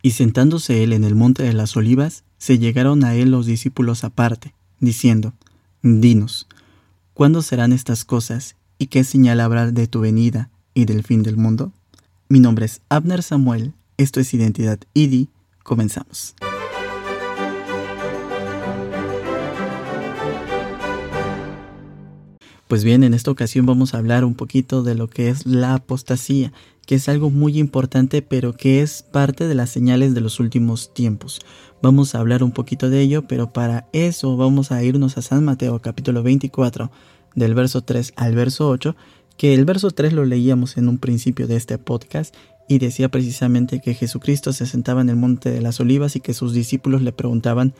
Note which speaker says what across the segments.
Speaker 1: Y sentándose él en el monte de las olivas, se llegaron a él los discípulos aparte, diciendo, Dinos, ¿cuándo serán estas cosas y qué señal habrá de tu venida y del fin del mundo? Mi nombre es Abner Samuel, esto es Identidad ID, comenzamos. Pues bien, en esta ocasión vamos a hablar un poquito de lo que es la apostasía, que es algo muy importante pero que es parte de las señales de los últimos tiempos. Vamos a hablar un poquito de ello, pero para eso vamos a irnos a San Mateo capítulo 24 del verso 3 al verso 8, que el verso 3 lo leíamos en un principio de este podcast y decía precisamente que Jesucristo se sentaba en el monte de las olivas y que sus discípulos le preguntaban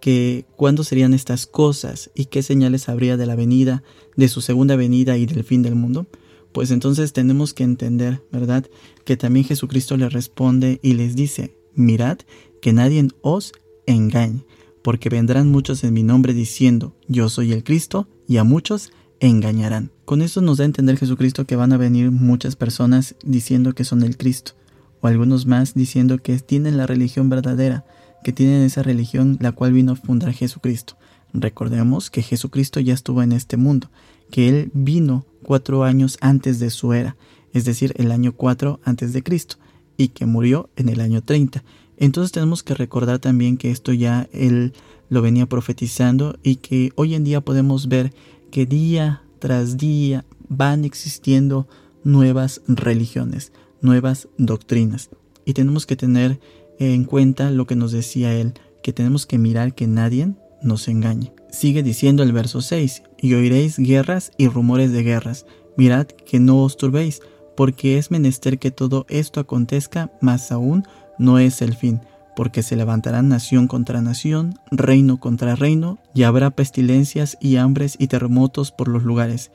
Speaker 1: que cuándo serían estas cosas y qué señales habría de la venida, de su segunda venida y del fin del mundo, pues entonces tenemos que entender, ¿verdad? Que también Jesucristo le responde y les dice, mirad que nadie os engañe, porque vendrán muchos en mi nombre diciendo, yo soy el Cristo, y a muchos engañarán. Con esto nos da a entender Jesucristo que van a venir muchas personas diciendo que son el Cristo, o algunos más diciendo que tienen la religión verdadera, que tienen esa religión la cual vino a fundar Jesucristo. Recordemos que Jesucristo ya estuvo en este mundo, que Él vino cuatro años antes de su era, es decir, el año 4 antes de Cristo, y que murió en el año 30. Entonces tenemos que recordar también que esto ya Él lo venía profetizando y que hoy en día podemos ver que día tras día van existiendo nuevas religiones, nuevas doctrinas. Y tenemos que tener en cuenta lo que nos decía él, que tenemos que mirar que nadie nos engañe. Sigue diciendo el verso 6, y oiréis guerras y rumores de guerras. Mirad que no os turbéis, porque es menester que todo esto acontezca, mas aún no es el fin, porque se levantará nación contra nación, reino contra reino, y habrá pestilencias y hambres y terremotos por los lugares,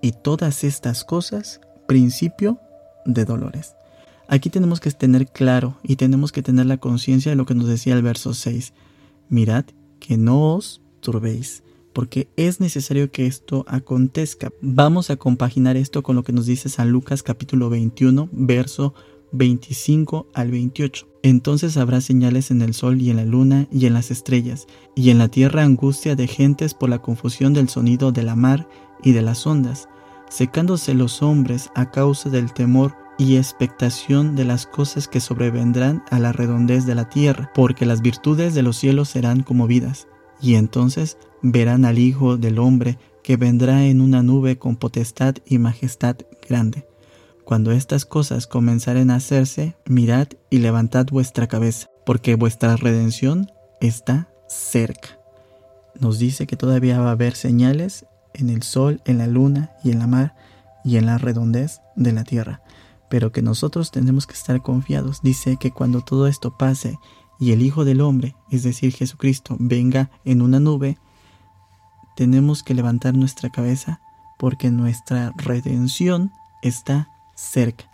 Speaker 1: y todas estas cosas, principio de dolores. Aquí tenemos que tener claro y tenemos que tener la conciencia de lo que nos decía el verso 6. Mirad que no os turbéis, porque es necesario que esto acontezca. Vamos a compaginar esto con lo que nos dice San Lucas capítulo 21, verso 25 al 28. Entonces habrá señales en el sol y en la luna y en las estrellas, y en la tierra angustia de gentes por la confusión del sonido de la mar y de las ondas, secándose los hombres a causa del temor y expectación de las cosas que sobrevendrán a la redondez de la tierra, porque las virtudes de los cielos serán conmovidas, y entonces verán al Hijo del Hombre que vendrá en una nube con potestad y majestad grande. Cuando estas cosas comenzaren a hacerse, mirad y levantad vuestra cabeza, porque vuestra redención está cerca. Nos dice que todavía va a haber señales en el sol, en la luna y en la mar y en la redondez de la tierra pero que nosotros tenemos que estar confiados. Dice que cuando todo esto pase y el Hijo del Hombre, es decir, Jesucristo, venga en una nube, tenemos que levantar nuestra cabeza porque nuestra redención está cerca.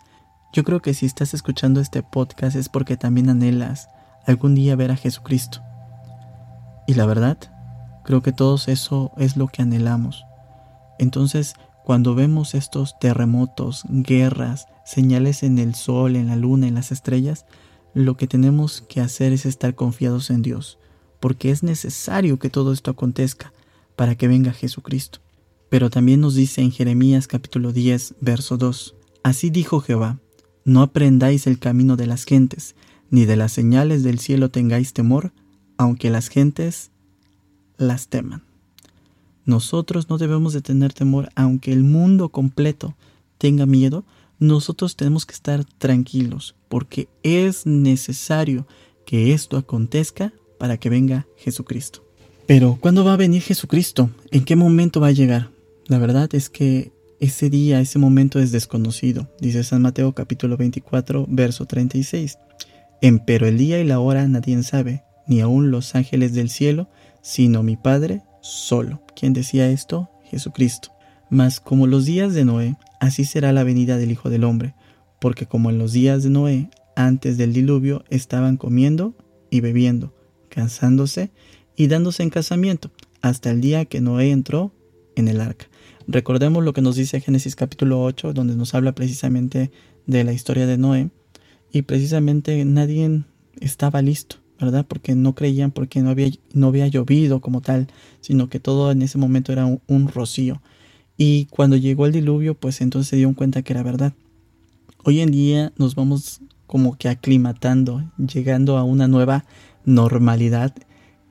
Speaker 1: Yo creo que si estás escuchando este podcast es porque también anhelas algún día ver a Jesucristo. Y la verdad, creo que todos eso es lo que anhelamos. Entonces, cuando vemos estos terremotos, guerras, señales en el sol, en la luna, en las estrellas, lo que tenemos que hacer es estar confiados en Dios, porque es necesario que todo esto acontezca para que venga Jesucristo. Pero también nos dice en Jeremías capítulo 10, verso 2, Así dijo Jehová, no aprendáis el camino de las gentes, ni de las señales del cielo tengáis temor, aunque las gentes las teman. Nosotros no debemos de tener temor, aunque el mundo completo tenga miedo, nosotros tenemos que estar tranquilos, porque es necesario que esto acontezca para que venga Jesucristo. Pero, ¿cuándo va a venir Jesucristo? ¿En qué momento va a llegar? La verdad es que ese día, ese momento es desconocido, dice San Mateo capítulo 24, verso 36. Empero el día y la hora nadie sabe, ni aun los ángeles del cielo, sino mi Padre solo. ¿Quién decía esto? Jesucristo. Mas como los días de Noé, así será la venida del Hijo del Hombre, porque como en los días de Noé, antes del diluvio, estaban comiendo y bebiendo, cansándose y dándose en casamiento, hasta el día que Noé entró en el arca. Recordemos lo que nos dice Génesis capítulo 8, donde nos habla precisamente de la historia de Noé, y precisamente nadie estaba listo, ¿verdad? Porque no creían, porque no había, no había llovido como tal, sino que todo en ese momento era un, rocío. Y cuando llegó el diluvio, pues entonces se dieron cuenta que era verdad. Hoy en día nos vamos como que aclimatando, llegando a una nueva normalidad.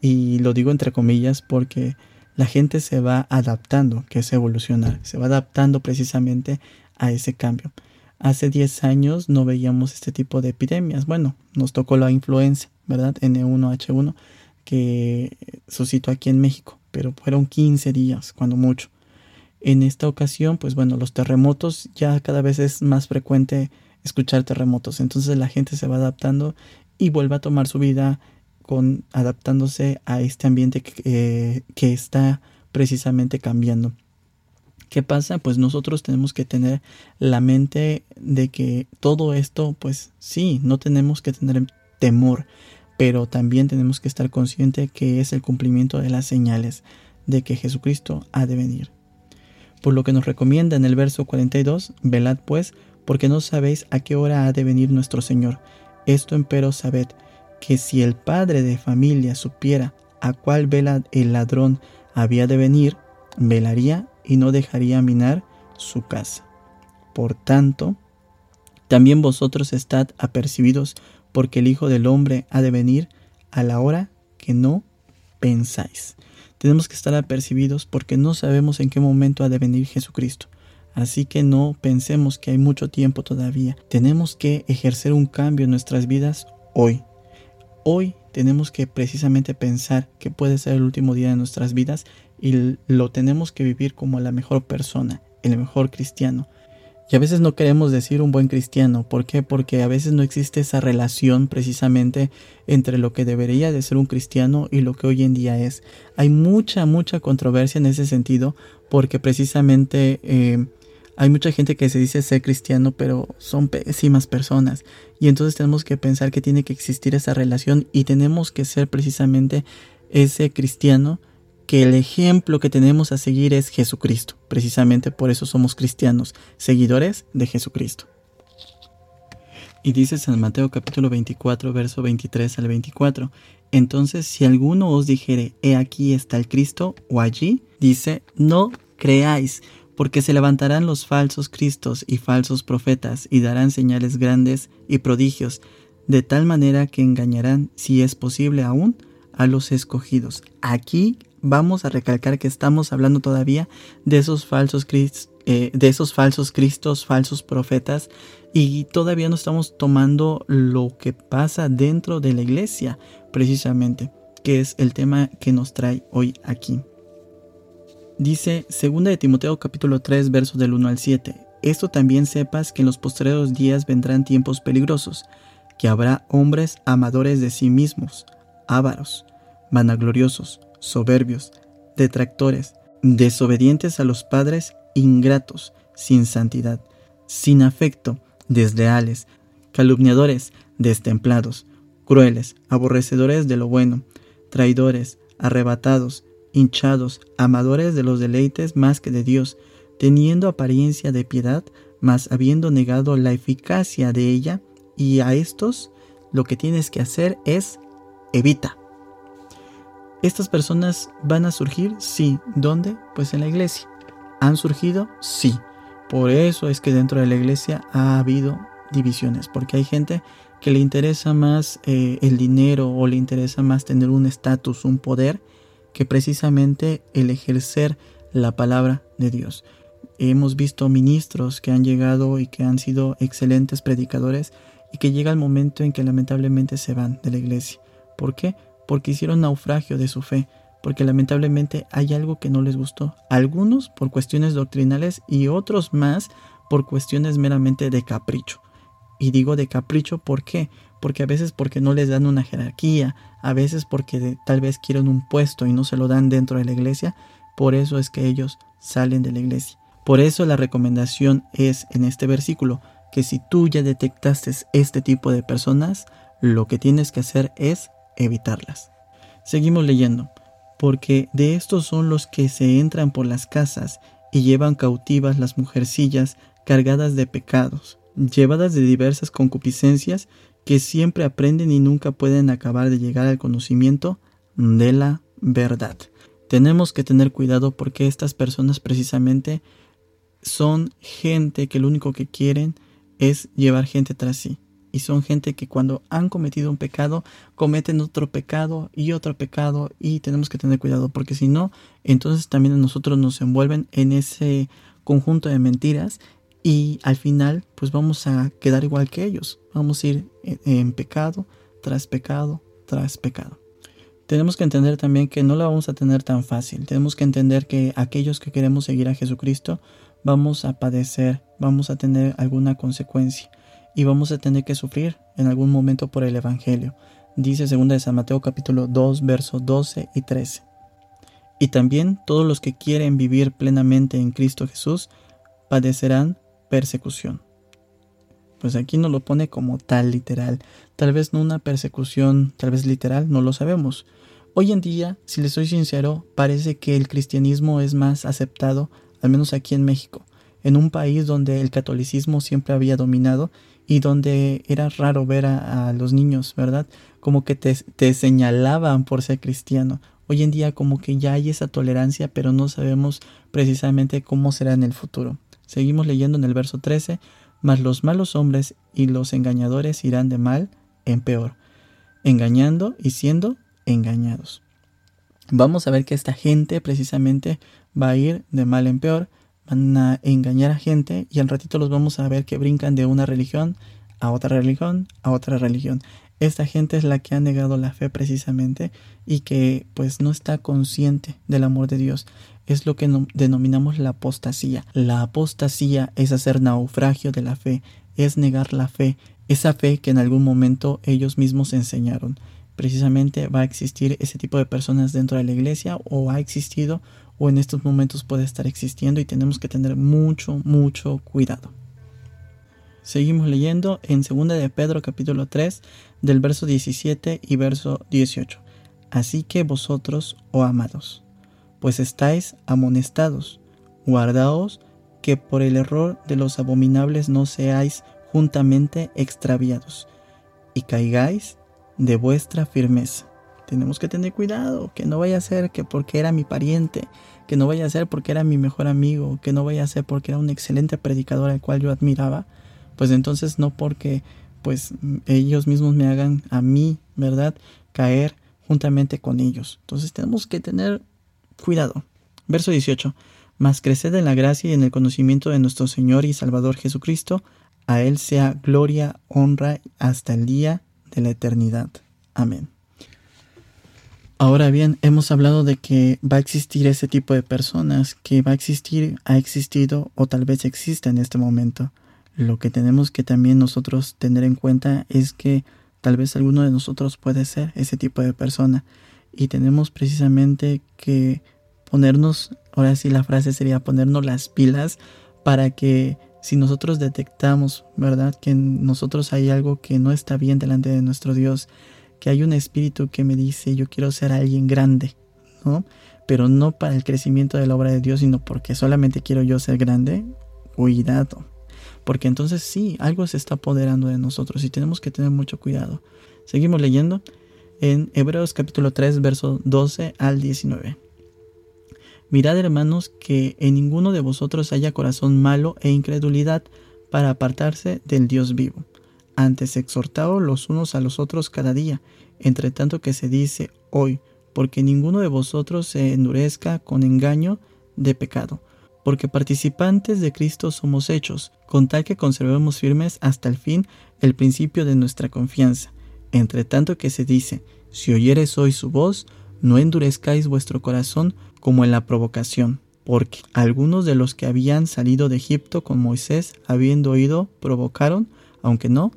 Speaker 1: Y lo digo entre comillas porque la gente se va adaptando, que es evolucionar, se va adaptando precisamente a ese cambio. Hace 10 años no veíamos este tipo de epidemias. Bueno, nos tocó la influenza, ¿verdad? N1H1, que suscitó aquí en México, pero fueron 15 días, cuando mucho. En esta ocasión, pues bueno, los terremotos ya cada vez es más frecuente escuchar terremotos. Entonces la gente se va adaptando y vuelve a tomar su vida con adaptándose a este ambiente que, eh, que está precisamente cambiando. ¿Qué pasa? Pues nosotros tenemos que tener la mente de que todo esto, pues sí, no tenemos que tener temor, pero también tenemos que estar consciente que es el cumplimiento de las señales de que Jesucristo ha de venir. Por lo que nos recomienda en el verso 42, velad pues, porque no sabéis a qué hora ha de venir nuestro Señor. Esto empero sabed, que si el padre de familia supiera a cuál vela el ladrón había de venir, velaría y no dejaría minar su casa. Por tanto, también vosotros estad apercibidos, porque el Hijo del Hombre ha de venir a la hora que no pensáis. Tenemos que estar apercibidos porque no sabemos en qué momento ha de venir Jesucristo. Así que no pensemos que hay mucho tiempo todavía. Tenemos que ejercer un cambio en nuestras vidas hoy. Hoy tenemos que precisamente pensar que puede ser el último día de nuestras vidas y lo tenemos que vivir como la mejor persona, el mejor cristiano. Y a veces no queremos decir un buen cristiano. ¿Por qué? Porque a veces no existe esa relación precisamente entre lo que debería de ser un cristiano y lo que hoy en día es. Hay mucha, mucha controversia en ese sentido porque precisamente eh, hay mucha gente que se dice ser cristiano, pero son pésimas personas. Y entonces tenemos que pensar que tiene que existir esa relación y tenemos que ser precisamente ese cristiano que el ejemplo que tenemos a seguir es Jesucristo. Precisamente por eso somos cristianos, seguidores de Jesucristo. Y dice San Mateo capítulo 24, verso 23 al 24. Entonces, si alguno os dijere, he aquí está el Cristo, o allí, dice, no creáis, porque se levantarán los falsos Cristos y falsos profetas y darán señales grandes y prodigios, de tal manera que engañarán, si es posible aún, a los escogidos. Aquí vamos a recalcar que estamos hablando todavía de esos falsos eh, de esos falsos cristos, falsos profetas, y todavía no estamos tomando lo que pasa dentro de la iglesia, precisamente, que es el tema que nos trae hoy aquí. Dice 2 de Timoteo capítulo 3 versos del 1 al 7. Esto también sepas que en los postreros días vendrán tiempos peligrosos, que habrá hombres amadores de sí mismos, ávaros, vanagloriosos, soberbios, detractores, desobedientes a los padres, ingratos, sin santidad, sin afecto, desleales, calumniadores, destemplados, crueles, aborrecedores de lo bueno, traidores, arrebatados, hinchados, amadores de los deleites más que de Dios, teniendo apariencia de piedad, mas habiendo negado la eficacia de ella, y a estos lo que tienes que hacer es evita. ¿Estas personas van a surgir? Sí. ¿Dónde? Pues en la iglesia. ¿Han surgido? Sí. Por eso es que dentro de la iglesia ha habido divisiones, porque hay gente que le interesa más eh, el dinero o le interesa más tener un estatus, un poder, que precisamente el ejercer la palabra de Dios. Hemos visto ministros que han llegado y que han sido excelentes predicadores y que llega el momento en que lamentablemente se van de la iglesia. ¿Por qué? Porque hicieron naufragio de su fe, porque lamentablemente hay algo que no les gustó. Algunos por cuestiones doctrinales y otros más por cuestiones meramente de capricho. Y digo de capricho, ¿por qué? Porque a veces porque no les dan una jerarquía, a veces porque tal vez quieren un puesto y no se lo dan dentro de la iglesia, por eso es que ellos salen de la iglesia. Por eso la recomendación es en este versículo que si tú ya detectaste este tipo de personas, lo que tienes que hacer es evitarlas. Seguimos leyendo, porque de estos son los que se entran por las casas y llevan cautivas las mujercillas cargadas de pecados, llevadas de diversas concupiscencias que siempre aprenden y nunca pueden acabar de llegar al conocimiento de la verdad. Tenemos que tener cuidado porque estas personas precisamente son gente que lo único que quieren es llevar gente tras sí. Y son gente que cuando han cometido un pecado, cometen otro pecado y otro pecado y tenemos que tener cuidado porque si no, entonces también a nosotros nos envuelven en ese conjunto de mentiras y al final pues vamos a quedar igual que ellos. Vamos a ir en pecado tras pecado tras pecado. Tenemos que entender también que no la vamos a tener tan fácil. Tenemos que entender que aquellos que queremos seguir a Jesucristo vamos a padecer, vamos a tener alguna consecuencia y vamos a tener que sufrir en algún momento por el Evangelio. Dice 2 de San Mateo capítulo 2 versos 12 y 13. Y también todos los que quieren vivir plenamente en Cristo Jesús padecerán persecución. Pues aquí no lo pone como tal literal. Tal vez no una persecución, tal vez literal, no lo sabemos. Hoy en día, si le soy sincero, parece que el cristianismo es más aceptado, al menos aquí en México, en un país donde el catolicismo siempre había dominado y donde era raro ver a, los niños, ¿verdad? Como que te, te señalaban por ser cristiano. Hoy en día como que ya hay esa tolerancia, pero no sabemos precisamente cómo será en el futuro. Seguimos leyendo en el verso 13, mas los malos hombres y los engañadores irán de mal en peor, engañando y siendo engañados. Vamos a ver que esta gente precisamente va a ir de mal en peor, van a engañar a gente y al ratito los vamos a ver que brincan de una religión a otra religión, a otra religión. Esta gente es la que ha negado la fe precisamente y que pues no está consciente del amor de Dios. Es lo que denominamos la apostasía. La apostasía es hacer naufragio de la fe, es negar la fe, esa fe que en algún momento ellos mismos enseñaron precisamente va a existir ese tipo de personas dentro de la iglesia o ha existido o en estos momentos puede estar existiendo y tenemos que tener mucho, mucho cuidado. Seguimos leyendo en 2 de Pedro capítulo 3 del verso 17 y verso 18. Así que vosotros, oh amados, pues estáis amonestados, guardaos que por el error de los abominables no seáis juntamente extraviados y caigáis de vuestra firmeza. Tenemos que tener cuidado, que no vaya a ser que porque era mi pariente, que no vaya a ser porque era mi mejor amigo, que no vaya a ser porque era un excelente predicador al cual yo admiraba, pues entonces no porque pues ellos mismos me hagan a mí, ¿verdad? caer juntamente con ellos. Entonces tenemos que tener cuidado. Verso 18. Mas creced en la gracia y en el conocimiento de nuestro Señor y Salvador Jesucristo. A Él sea gloria, honra hasta el día de la eternidad. Amén. Ahora bien, hemos hablado de que va a existir ese tipo de personas, que va a existir, ha existido o tal vez exista en este momento. Lo que tenemos que también nosotros tener en cuenta es que tal vez alguno de nosotros puede ser ese tipo de persona y tenemos precisamente que ponernos, ahora sí la frase sería ponernos las pilas para que si nosotros detectamos, ¿verdad? Que en nosotros hay algo que no está bien delante de nuestro Dios, que hay un espíritu que me dice, yo quiero ser alguien grande, ¿no? Pero no para el crecimiento de la obra de Dios, sino porque solamente quiero yo ser grande, cuidado. Porque entonces sí, algo se está apoderando de nosotros y tenemos que tener mucho cuidado. Seguimos leyendo en Hebreos capítulo 3, verso 12 al 19. Mirad, hermanos, que en ninguno de vosotros haya corazón malo e incredulidad para apartarse del Dios vivo. Antes exhortaos los unos a los otros cada día, entre tanto que se dice hoy, porque ninguno de vosotros se endurezca con engaño de pecado, porque participantes de Cristo somos hechos, con tal que conservemos firmes hasta el fin el principio de nuestra confianza. Entre tanto que se dice, si oyeres hoy su voz, no endurezcáis vuestro corazón como en la provocación, porque algunos de los que habían salido de Egipto con Moisés, habiendo oído, provocaron, aunque no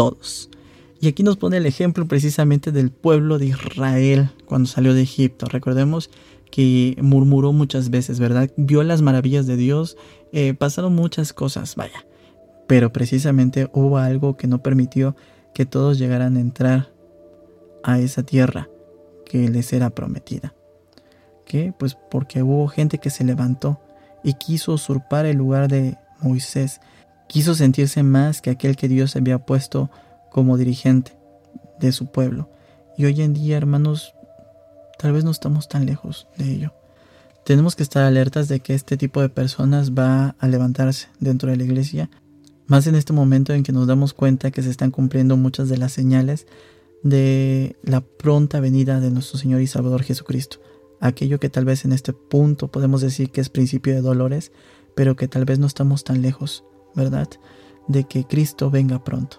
Speaker 1: todos. Y aquí nos pone el ejemplo precisamente del pueblo de Israel cuando salió de Egipto. Recordemos que murmuró muchas veces, ¿verdad? Vio las maravillas de Dios, eh, pasaron muchas cosas, vaya. Pero precisamente hubo algo que no permitió que todos llegaran a entrar a esa tierra que les era prometida. ¿Qué? Pues porque hubo gente que se levantó y quiso usurpar el lugar de Moisés, quiso sentirse más que aquel que Dios había puesto como dirigente de su pueblo. Y hoy en día, hermanos, tal vez no estamos tan lejos de ello. Tenemos que estar alertas de que este tipo de personas va a levantarse dentro de la iglesia, más en este momento en que nos damos cuenta que se están cumpliendo muchas de las señales de la pronta venida de nuestro Señor y Salvador Jesucristo. Aquello que tal vez en este punto podemos decir que es principio de dolores, pero que tal vez no estamos tan lejos, ¿verdad? De que Cristo venga pronto.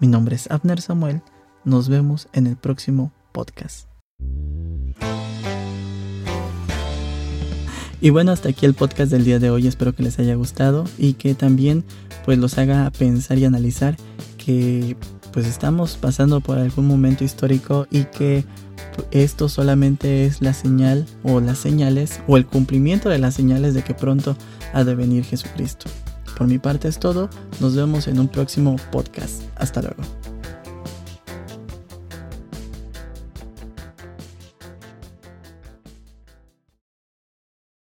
Speaker 1: Mi nombre es Abner Samuel. Nos vemos en el próximo podcast. Y bueno, hasta aquí el podcast del día de hoy. Espero que les haya gustado y que también pues los haga pensar y analizar que pues estamos pasando por algún momento histórico y que esto solamente es la señal o las señales o el cumplimiento de las señales de que pronto ha de venir Jesucristo. Por mi parte es todo, nos vemos en un próximo podcast. Hasta luego.